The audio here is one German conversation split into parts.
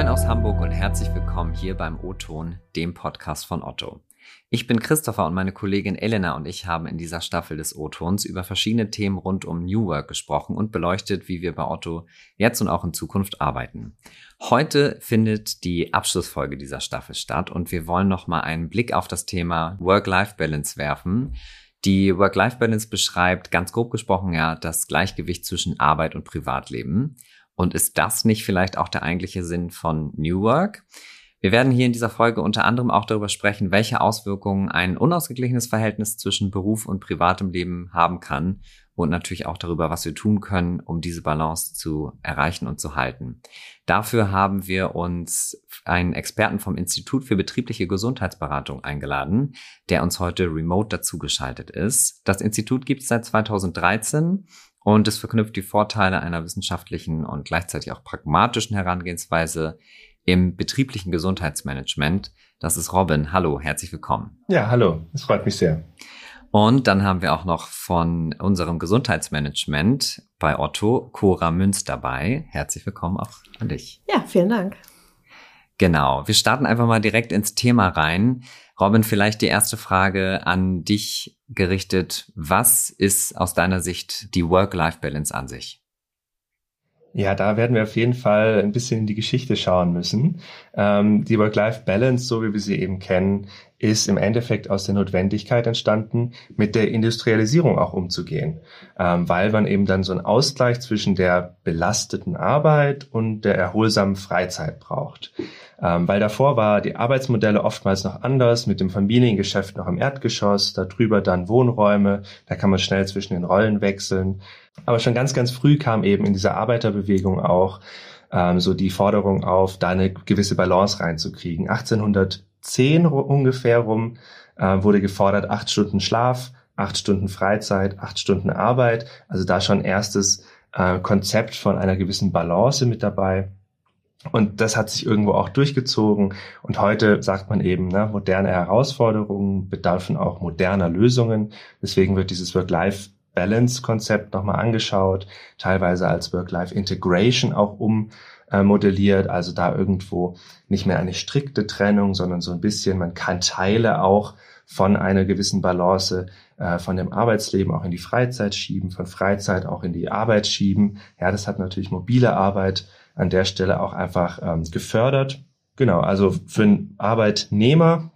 Moin aus Hamburg und herzlich willkommen hier beim O-Ton, dem Podcast von Otto. Ich bin Christopher und meine Kollegin Elena und ich haben in dieser Staffel des O-Tons über verschiedene Themen rund um New Work gesprochen und beleuchtet, wie wir bei Otto jetzt und auch in Zukunft arbeiten. Heute findet die Abschlussfolge dieser Staffel statt und wir wollen nochmal einen Blick auf das Thema Work-Life-Balance werfen. Die Work-Life-Balance beschreibt ganz grob gesprochen ja das Gleichgewicht zwischen Arbeit und Privatleben. Und ist das nicht vielleicht auch der eigentliche Sinn von New Work? Wir werden hier in dieser Folge unter anderem auch darüber sprechen, welche Auswirkungen ein unausgeglichenes Verhältnis zwischen Beruf und privatem Leben haben kann und natürlich auch darüber, was wir tun können, um diese Balance zu erreichen und zu halten. Dafür haben wir uns einen Experten vom Institut für betriebliche Gesundheitsberatung eingeladen, der uns heute remote dazugeschaltet ist. Das Institut gibt es seit 2013 und es verknüpft die Vorteile einer wissenschaftlichen und gleichzeitig auch pragmatischen Herangehensweise im betrieblichen Gesundheitsmanagement. Das ist Robin. Hallo, herzlich willkommen. Ja, hallo. Es freut mich sehr. Und dann haben wir auch noch von unserem Gesundheitsmanagement bei Otto Cora Münz dabei. Herzlich willkommen auch an dich. Ja, vielen Dank. Genau. Wir starten einfach mal direkt ins Thema rein. Robin, vielleicht die erste Frage an dich gerichtet. Was ist aus deiner Sicht die Work-Life-Balance an sich? Ja, da werden wir auf jeden Fall ein bisschen in die Geschichte schauen müssen. Ähm, die Work-Life-Balance, so wie wir sie eben kennen, ist im Endeffekt aus der Notwendigkeit entstanden, mit der Industrialisierung auch umzugehen, ähm, weil man eben dann so einen Ausgleich zwischen der belasteten Arbeit und der erholsamen Freizeit braucht. Ähm, weil davor war die Arbeitsmodelle oftmals noch anders, mit dem Familiengeschäft noch im Erdgeschoss, darüber dann Wohnräume, da kann man schnell zwischen den Rollen wechseln. Aber schon ganz, ganz früh kam eben in dieser Arbeiterbewegung auch ähm, so die Forderung auf, da eine gewisse Balance reinzukriegen. 1810 ungefähr rum äh, wurde gefordert, acht Stunden Schlaf, acht Stunden Freizeit, acht Stunden Arbeit. Also da schon erstes äh, Konzept von einer gewissen Balance mit dabei. Und das hat sich irgendwo auch durchgezogen. Und heute sagt man eben, ne, moderne Herausforderungen bedürfen auch moderner Lösungen. Deswegen wird dieses Work-Life Balance-Konzept nochmal angeschaut, teilweise als Work-Life-Integration auch ummodelliert, äh, also da irgendwo nicht mehr eine strikte Trennung, sondern so ein bisschen, man kann Teile auch von einer gewissen Balance äh, von dem Arbeitsleben auch in die Freizeit schieben, von Freizeit auch in die Arbeit schieben. Ja, das hat natürlich mobile Arbeit an der Stelle auch einfach ähm, gefördert. Genau, also für einen Arbeitnehmer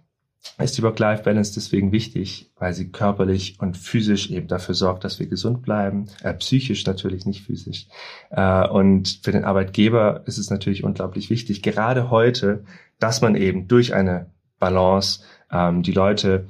ist die Work-Life-Balance deswegen wichtig, weil sie körperlich und physisch eben dafür sorgt, dass wir gesund bleiben, äh, psychisch natürlich, nicht physisch. Äh, und für den Arbeitgeber ist es natürlich unglaublich wichtig, gerade heute, dass man eben durch eine Balance ähm, die Leute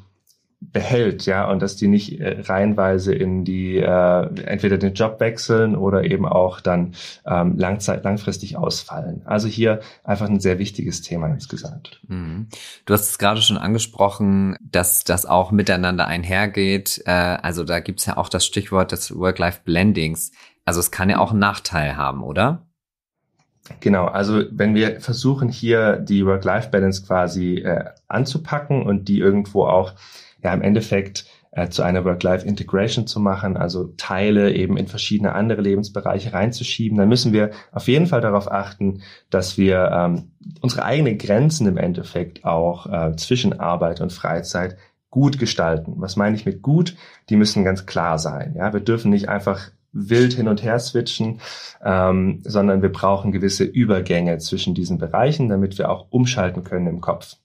behält, ja, und dass die nicht äh, reihenweise in die äh, entweder den Job wechseln oder eben auch dann ähm, langzeit langfristig ausfallen. Also hier einfach ein sehr wichtiges Thema insgesamt. Mhm. Du hast es gerade schon angesprochen, dass das auch miteinander einhergeht. Äh, also da gibt's ja auch das Stichwort des Work-Life-Blendings. Also es kann ja auch einen Nachteil haben, oder? Genau, also wenn wir versuchen hier die Work-Life-Balance quasi äh, anzupacken und die irgendwo auch ja im Endeffekt äh, zu einer Work-Life-Integration zu machen, also Teile eben in verschiedene andere Lebensbereiche reinzuschieben, dann müssen wir auf jeden Fall darauf achten, dass wir ähm, unsere eigenen Grenzen im Endeffekt auch äh, zwischen Arbeit und Freizeit gut gestalten. Was meine ich mit gut? Die müssen ganz klar sein. Ja, wir dürfen nicht einfach wild hin und her switchen, ähm, sondern wir brauchen gewisse Übergänge zwischen diesen Bereichen, damit wir auch umschalten können im Kopf.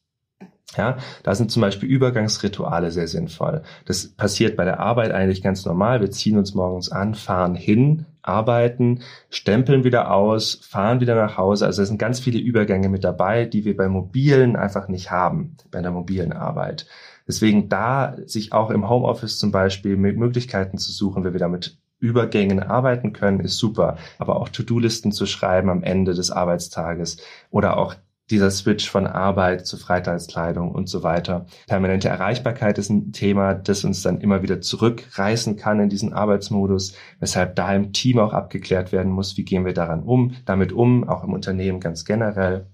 Ja, da sind zum Beispiel Übergangsrituale sehr sinnvoll. Das passiert bei der Arbeit eigentlich ganz normal. Wir ziehen uns morgens an, fahren hin, arbeiten, stempeln wieder aus, fahren wieder nach Hause. Also es sind ganz viele Übergänge mit dabei, die wir bei mobilen einfach nicht haben, bei der mobilen Arbeit. Deswegen da sich auch im Homeoffice zum Beispiel Möglichkeiten zu suchen, wie wir damit Übergängen arbeiten können, ist super. Aber auch To-Do-Listen zu schreiben am Ende des Arbeitstages oder auch dieser Switch von Arbeit zu Freitagskleidung und so weiter. Permanente Erreichbarkeit ist ein Thema, das uns dann immer wieder zurückreißen kann in diesen Arbeitsmodus, weshalb da im Team auch abgeklärt werden muss, wie gehen wir daran um, damit um, auch im Unternehmen ganz generell.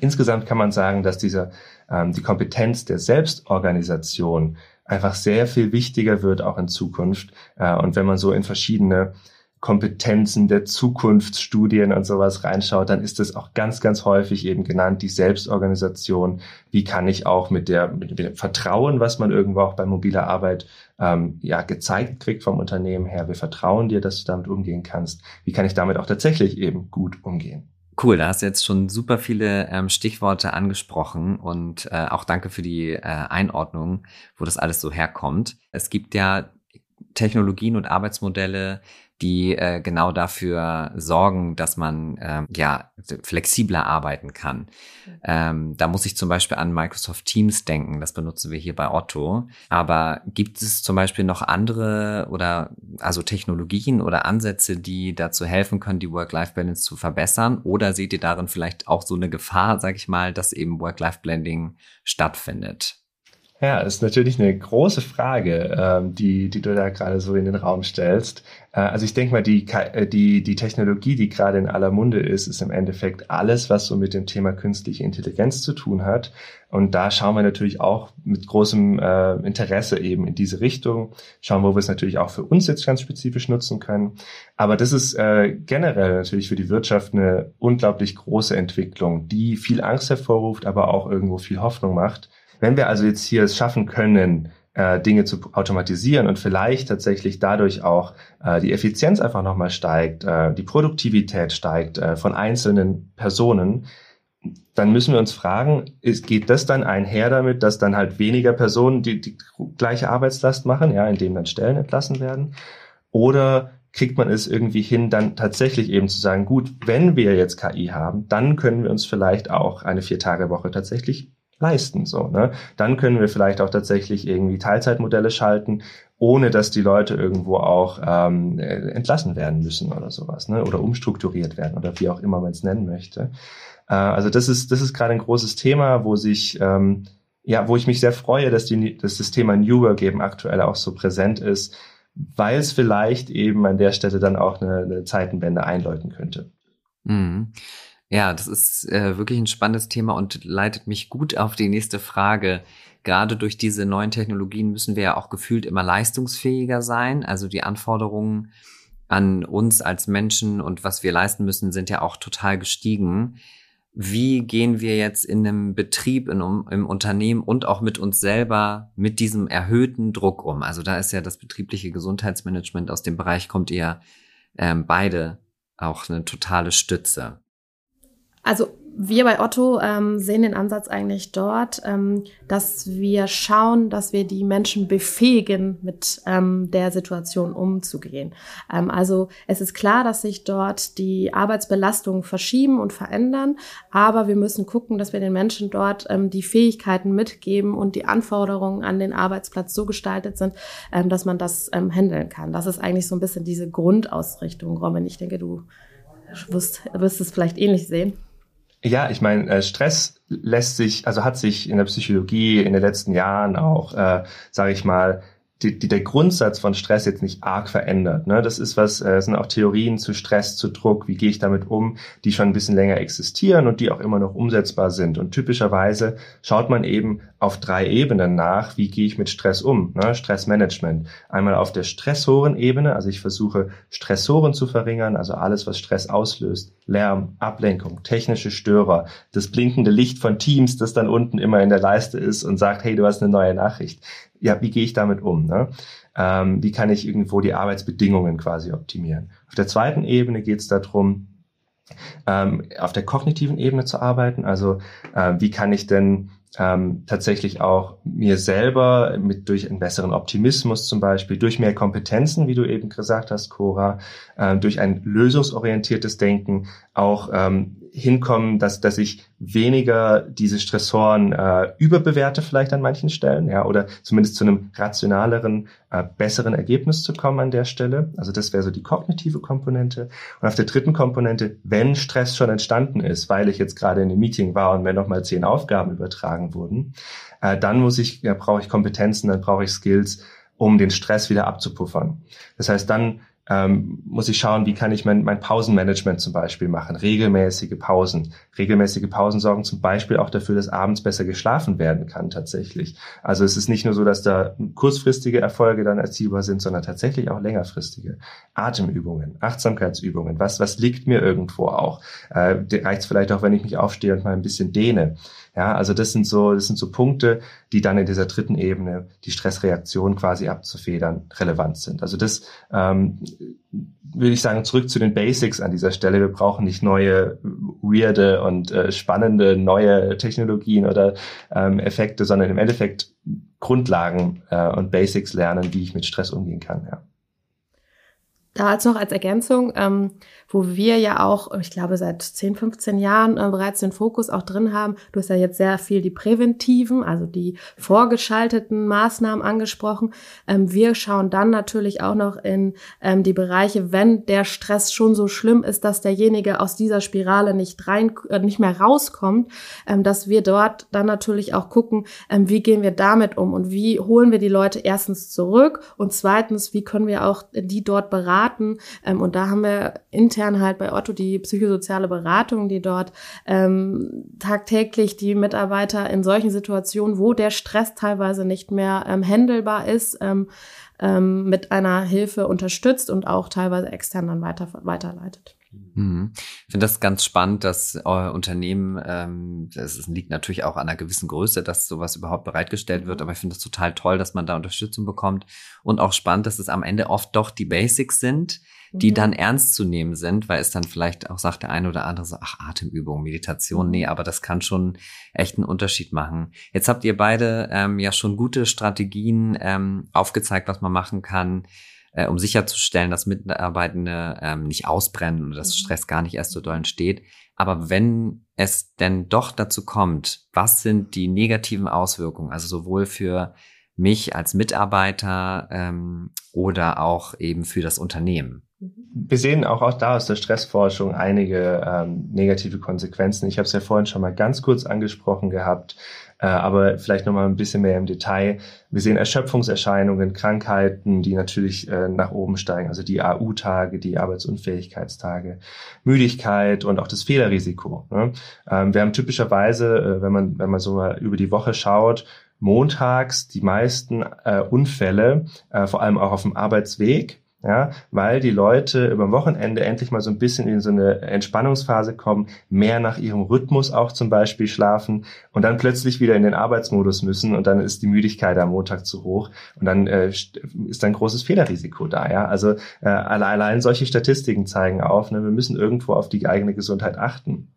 Insgesamt kann man sagen, dass dieser ähm, die Kompetenz der Selbstorganisation einfach sehr viel wichtiger wird auch in Zukunft. Äh, und wenn man so in verschiedene Kompetenzen der Zukunftsstudien und sowas reinschaut, dann ist das auch ganz, ganz häufig eben genannt, die Selbstorganisation. Wie kann ich auch mit, der, mit dem Vertrauen, was man irgendwo auch bei mobiler Arbeit ähm, ja gezeigt kriegt vom Unternehmen her, wir vertrauen dir, dass du damit umgehen kannst. Wie kann ich damit auch tatsächlich eben gut umgehen? Cool, da hast du jetzt schon super viele ähm, Stichworte angesprochen und äh, auch danke für die äh, Einordnung, wo das alles so herkommt. Es gibt ja Technologien und Arbeitsmodelle, die äh, genau dafür sorgen, dass man ähm, ja flexibler arbeiten kann. Ähm, da muss ich zum Beispiel an Microsoft Teams denken, das benutzen wir hier bei Otto. Aber gibt es zum Beispiel noch andere oder also Technologien oder Ansätze, die dazu helfen können, die Work-Life-Balance zu verbessern? Oder seht ihr darin vielleicht auch so eine Gefahr, sag ich mal, dass eben Work-Life-Blending stattfindet? Ja, ist natürlich eine große Frage, ähm, die, die du da gerade so in den Raum stellst. Äh, also ich denke mal, die, äh, die, die Technologie, die gerade in aller Munde ist, ist im Endeffekt alles, was so mit dem Thema künstliche Intelligenz zu tun hat. Und da schauen wir natürlich auch mit großem äh, Interesse eben in diese Richtung, schauen, wo wir es natürlich auch für uns jetzt ganz spezifisch nutzen können. Aber das ist äh, generell natürlich für die Wirtschaft eine unglaublich große Entwicklung, die viel Angst hervorruft, aber auch irgendwo viel Hoffnung macht. Wenn wir also jetzt hier es schaffen können, äh, Dinge zu automatisieren und vielleicht tatsächlich dadurch auch äh, die Effizienz einfach nochmal steigt, äh, die Produktivität steigt äh, von einzelnen Personen, dann müssen wir uns fragen, ist, geht das dann einher damit, dass dann halt weniger Personen die, die gleiche Arbeitslast machen, ja, indem dann Stellen entlassen werden? Oder kriegt man es irgendwie hin, dann tatsächlich eben zu sagen, gut, wenn wir jetzt KI haben, dann können wir uns vielleicht auch eine Vier-Tage-Woche tatsächlich leisten. So, ne? Dann können wir vielleicht auch tatsächlich irgendwie Teilzeitmodelle schalten, ohne dass die Leute irgendwo auch ähm, entlassen werden müssen oder sowas, ne? Oder umstrukturiert werden oder wie auch immer man es nennen möchte. Äh, also das ist, das ist gerade ein großes Thema, wo sich ähm, ja, wo ich mich sehr freue, dass, die, dass das Thema New Work eben aktuell auch so präsent ist, weil es vielleicht eben an der Stelle dann auch eine, eine Zeitenwende einläuten könnte. Mhm. Ja, das ist äh, wirklich ein spannendes Thema und leitet mich gut auf die nächste Frage. Gerade durch diese neuen Technologien müssen wir ja auch gefühlt immer leistungsfähiger sein. Also die Anforderungen an uns als Menschen und was wir leisten müssen, sind ja auch total gestiegen. Wie gehen wir jetzt in einem Betrieb, in, um, im Unternehmen und auch mit uns selber mit diesem erhöhten Druck um? Also da ist ja das betriebliche Gesundheitsmanagement aus dem Bereich kommt ihr ähm, beide auch eine totale Stütze. Also wir bei Otto ähm, sehen den Ansatz eigentlich dort, ähm, dass wir schauen, dass wir die Menschen befähigen, mit ähm, der Situation umzugehen. Ähm, also es ist klar, dass sich dort die Arbeitsbelastungen verschieben und verändern, aber wir müssen gucken, dass wir den Menschen dort ähm, die Fähigkeiten mitgeben und die Anforderungen an den Arbeitsplatz so gestaltet sind, ähm, dass man das ähm, handeln kann. Das ist eigentlich so ein bisschen diese Grundausrichtung, Robin. Ich denke, du wirst, wirst es vielleicht ähnlich sehen. Ja, ich meine, äh, Stress lässt sich, also hat sich in der Psychologie in den letzten Jahren auch, äh, sage ich mal, die, die, der Grundsatz von Stress jetzt nicht arg verändert. Ne? Das ist was, äh, sind auch Theorien zu Stress, zu Druck, wie gehe ich damit um, die schon ein bisschen länger existieren und die auch immer noch umsetzbar sind. Und typischerweise schaut man eben auf drei Ebenen nach, wie gehe ich mit Stress um. Ne? Stressmanagement. Einmal auf der Stressorenebene, also ich versuche Stressoren zu verringern, also alles, was Stress auslöst. Lärm, Ablenkung, technische Störer, das blinkende Licht von Teams, das dann unten immer in der Leiste ist und sagt, hey, du hast eine neue Nachricht ja, wie gehe ich damit um? Ne? Ähm, wie kann ich irgendwo die Arbeitsbedingungen quasi optimieren? Auf der zweiten Ebene geht es darum, ähm, auf der kognitiven Ebene zu arbeiten. Also äh, wie kann ich denn ähm, tatsächlich auch mir selber mit durch einen besseren Optimismus zum Beispiel, durch mehr Kompetenzen, wie du eben gesagt hast, Cora, äh, durch ein lösungsorientiertes Denken auch ähm, hinkommen, dass, dass ich weniger diese Stressoren äh, überbewerte vielleicht an manchen Stellen, ja, oder zumindest zu einem rationaleren, äh, besseren Ergebnis zu kommen an der Stelle. Also das wäre so die kognitive Komponente. Und auf der dritten Komponente, wenn Stress schon entstanden ist, weil ich jetzt gerade in einem Meeting war und mir nochmal zehn Aufgaben übertragen wurden, äh, dann muss ich, ja, brauche ich Kompetenzen, dann brauche ich Skills, um den Stress wieder abzupuffern. Das heißt, dann ähm, muss ich schauen, wie kann ich mein, mein Pausenmanagement zum Beispiel machen, regelmäßige Pausen. Regelmäßige Pausen sorgen zum Beispiel auch dafür, dass abends besser geschlafen werden kann tatsächlich. Also es ist nicht nur so, dass da kurzfristige Erfolge dann erzielbar sind, sondern tatsächlich auch längerfristige. Atemübungen, Achtsamkeitsübungen, was, was liegt mir irgendwo auch. Äh, reicht vielleicht auch, wenn ich mich aufstehe und mal ein bisschen dehne. Ja, also das sind so, das sind so Punkte, die dann in dieser dritten Ebene, die Stressreaktion quasi abzufedern, relevant sind. Also das ähm, würde ich sagen, zurück zu den Basics an dieser Stelle. Wir brauchen nicht neue, weirde und äh, spannende neue Technologien oder ähm, Effekte, sondern im Endeffekt Grundlagen äh, und Basics lernen, wie ich mit Stress umgehen kann. Ja. Da als noch als Ergänzung, ähm, wo wir ja auch, ich glaube, seit 10, 15 Jahren äh, bereits den Fokus auch drin haben. Du hast ja jetzt sehr viel die präventiven, also die vorgeschalteten Maßnahmen angesprochen. Ähm, wir schauen dann natürlich auch noch in ähm, die Bereiche, wenn der Stress schon so schlimm ist, dass derjenige aus dieser Spirale nicht rein, äh, nicht mehr rauskommt, ähm, dass wir dort dann natürlich auch gucken, ähm, wie gehen wir damit um und wie holen wir die Leute erstens zurück und zweitens, wie können wir auch die dort beraten beraten. Ähm, und da haben wir intern halt bei Otto die psychosoziale Beratung, die dort ähm, tagtäglich die Mitarbeiter in solchen Situationen, wo der Stress teilweise nicht mehr ähm, handelbar ist, ähm, ähm, mit einer Hilfe unterstützt und auch teilweise extern dann weiter, weiterleitet. Mhm. Ich finde das ganz spannend, dass euer Unternehmen, ähm, das liegt natürlich auch an einer gewissen Größe, dass sowas überhaupt bereitgestellt wird, aber ich finde es total toll, dass man da Unterstützung bekommt und auch spannend, dass es am Ende oft doch die Basics sind, die mhm. dann ernst zu nehmen sind, weil es dann vielleicht auch sagt der eine oder andere so, ach, Atemübung, Meditation, nee, aber das kann schon echt einen Unterschied machen. Jetzt habt ihr beide ähm, ja schon gute Strategien ähm, aufgezeigt, was man machen kann, äh, um sicherzustellen, dass Mitarbeitende ähm, nicht ausbrennen oder dass mhm. Stress gar nicht erst so doll entsteht. Aber wenn es denn doch dazu kommt, was sind die negativen Auswirkungen, also sowohl für mich als Mitarbeiter ähm, oder auch eben für das Unternehmen? Wir sehen auch, auch da aus der Stressforschung einige ähm, negative Konsequenzen. Ich habe es ja vorhin schon mal ganz kurz angesprochen gehabt, aber vielleicht noch mal ein bisschen mehr im Detail. Wir sehen Erschöpfungserscheinungen, Krankheiten, die natürlich äh, nach oben steigen, also die AU-Tage, die Arbeitsunfähigkeitstage, Müdigkeit und auch das Fehlerrisiko. Ne? Ähm, wir haben typischerweise, äh, wenn man wenn man so mal über die Woche schaut, montags die meisten äh, Unfälle, äh, vor allem auch auf dem Arbeitsweg ja, weil die Leute über Wochenende endlich mal so ein bisschen in so eine Entspannungsphase kommen, mehr nach ihrem Rhythmus auch zum Beispiel schlafen und dann plötzlich wieder in den Arbeitsmodus müssen und dann ist die Müdigkeit am Montag zu hoch und dann äh, ist ein großes Fehlerrisiko da. Ja, also äh, allein solche Statistiken zeigen auf, ne, wir müssen irgendwo auf die eigene Gesundheit achten.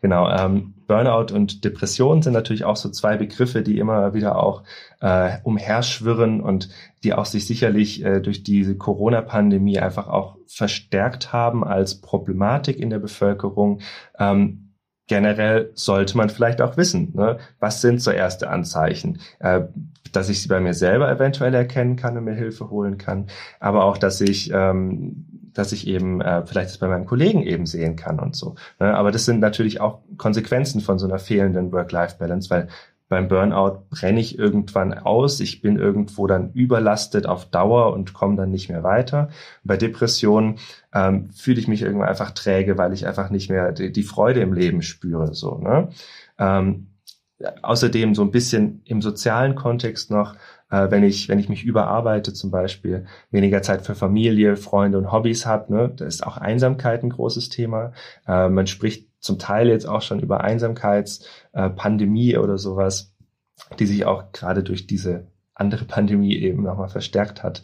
Genau, ähm, Burnout und Depression sind natürlich auch so zwei Begriffe, die immer wieder auch äh, umherschwirren und die auch sich sicherlich äh, durch diese Corona-Pandemie einfach auch verstärkt haben als Problematik in der Bevölkerung. Ähm, generell sollte man vielleicht auch wissen, ne? was sind so erste Anzeichen, äh, dass ich sie bei mir selber eventuell erkennen kann und mir Hilfe holen kann, aber auch, dass ich ähm, dass ich eben äh, vielleicht das bei meinem Kollegen eben sehen kann und so. Ne? Aber das sind natürlich auch Konsequenzen von so einer fehlenden Work-Life-Balance, weil beim Burnout brenne ich irgendwann aus, ich bin irgendwo dann überlastet auf Dauer und komme dann nicht mehr weiter. Bei Depressionen ähm, fühle ich mich irgendwann einfach träge, weil ich einfach nicht mehr die, die Freude im Leben spüre. So, ne? Ähm, außerdem so ein bisschen im sozialen Kontext noch äh, wenn ich wenn ich mich überarbeite zum Beispiel, weniger Zeit für Familie, Freunde und Hobbys habe. Ne? Da ist auch Einsamkeit ein großes Thema. Äh, man spricht zum Teil jetzt auch schon über Einsamkeitspandemie äh, oder sowas, die sich auch gerade durch diese andere Pandemie eben nochmal verstärkt hat.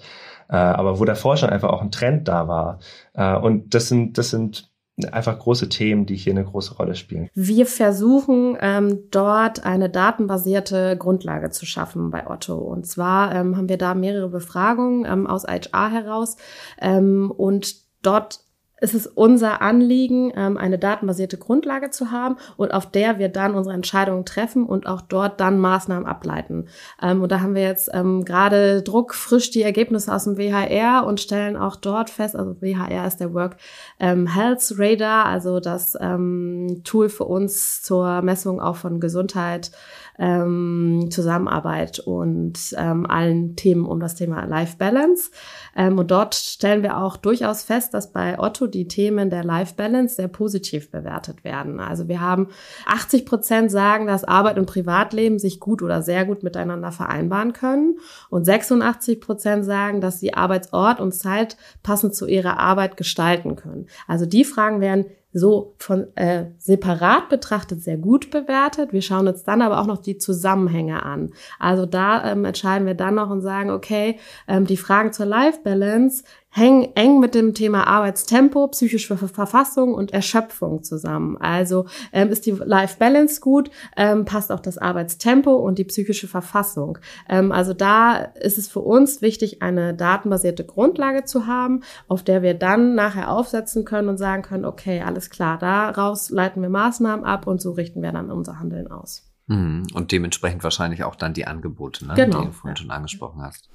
Äh, aber wo davor schon einfach auch ein Trend da war. Äh, und das sind, das sind einfach große Themen, die hier eine große Rolle spielen. Wir versuchen ähm, dort eine datenbasierte Grundlage zu schaffen bei Otto. Und zwar ähm, haben wir da mehrere Befragungen ähm, aus HR heraus ähm, und dort ist es unser Anliegen, ähm, eine datenbasierte Grundlage zu haben und auf der wir dann unsere Entscheidungen treffen und auch dort dann Maßnahmen ableiten. Ähm, und da haben wir jetzt ähm, gerade druckfrisch die Ergebnisse aus dem WHR und stellen auch dort fest, also WHR ist der Work Health Radar, also das Tool für uns zur Messung auch von Gesundheit Zusammenarbeit und allen Themen um das Thema Life Balance. Und dort stellen wir auch durchaus fest, dass bei Otto die Themen der Life Balance sehr positiv bewertet werden. Also wir haben 80 Prozent sagen, dass Arbeit und Privatleben sich gut oder sehr gut miteinander vereinbaren können. Und 86 Prozent sagen, dass sie Arbeitsort und Zeit passend zu ihrer Arbeit gestalten können. Also die Fragen werden so von äh, separat betrachtet sehr gut bewertet. Wir schauen uns dann aber auch noch die Zusammenhänge an. Also da ähm, entscheiden wir dann noch und sagen, okay, ähm, die Fragen zur Life Balance hängen eng mit dem Thema Arbeitstempo, psychische Verfassung und Erschöpfung zusammen. Also ähm, ist die Life Balance gut, ähm, passt auch das Arbeitstempo und die psychische Verfassung. Ähm, also da ist es für uns wichtig, eine datenbasierte Grundlage zu haben, auf der wir dann nachher aufsetzen können und sagen können, okay, alles klar, daraus leiten wir Maßnahmen ab und so richten wir dann unser Handeln aus. Mhm. Und dementsprechend wahrscheinlich auch dann die Angebote, ne, genau. die du vorhin ja. schon angesprochen hast.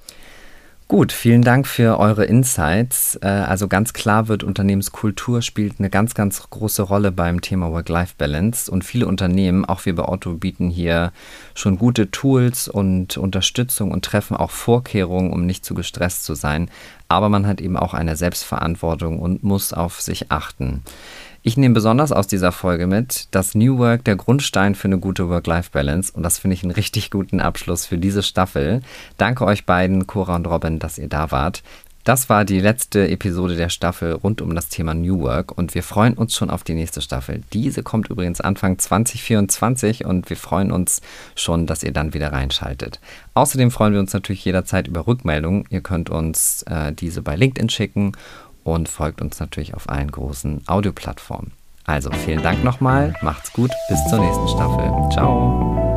Gut, vielen Dank für eure Insights. Äh, also ganz klar wird, Unternehmenskultur spielt eine ganz, ganz große Rolle beim Thema Work-Life-Balance. Und viele Unternehmen, auch wir bei Otto, bieten hier schon gute Tools und Unterstützung und treffen auch Vorkehrungen, um nicht zu gestresst zu sein. Aber man hat eben auch eine Selbstverantwortung und muss auf sich achten. Ich nehme besonders aus dieser Folge mit, dass New Work der Grundstein für eine gute Work-Life-Balance und das finde ich einen richtig guten Abschluss für diese Staffel. Danke euch beiden, Cora und Robin, dass ihr da wart. Das war die letzte Episode der Staffel rund um das Thema New Work und wir freuen uns schon auf die nächste Staffel. Diese kommt übrigens Anfang 2024 und wir freuen uns schon, dass ihr dann wieder reinschaltet. Außerdem freuen wir uns natürlich jederzeit über Rückmeldungen. Ihr könnt uns äh, diese bei LinkedIn schicken und folgt uns natürlich auf allen großen Audioplattformen. Also vielen Dank nochmal, macht's gut, bis zur nächsten Staffel. Ciao.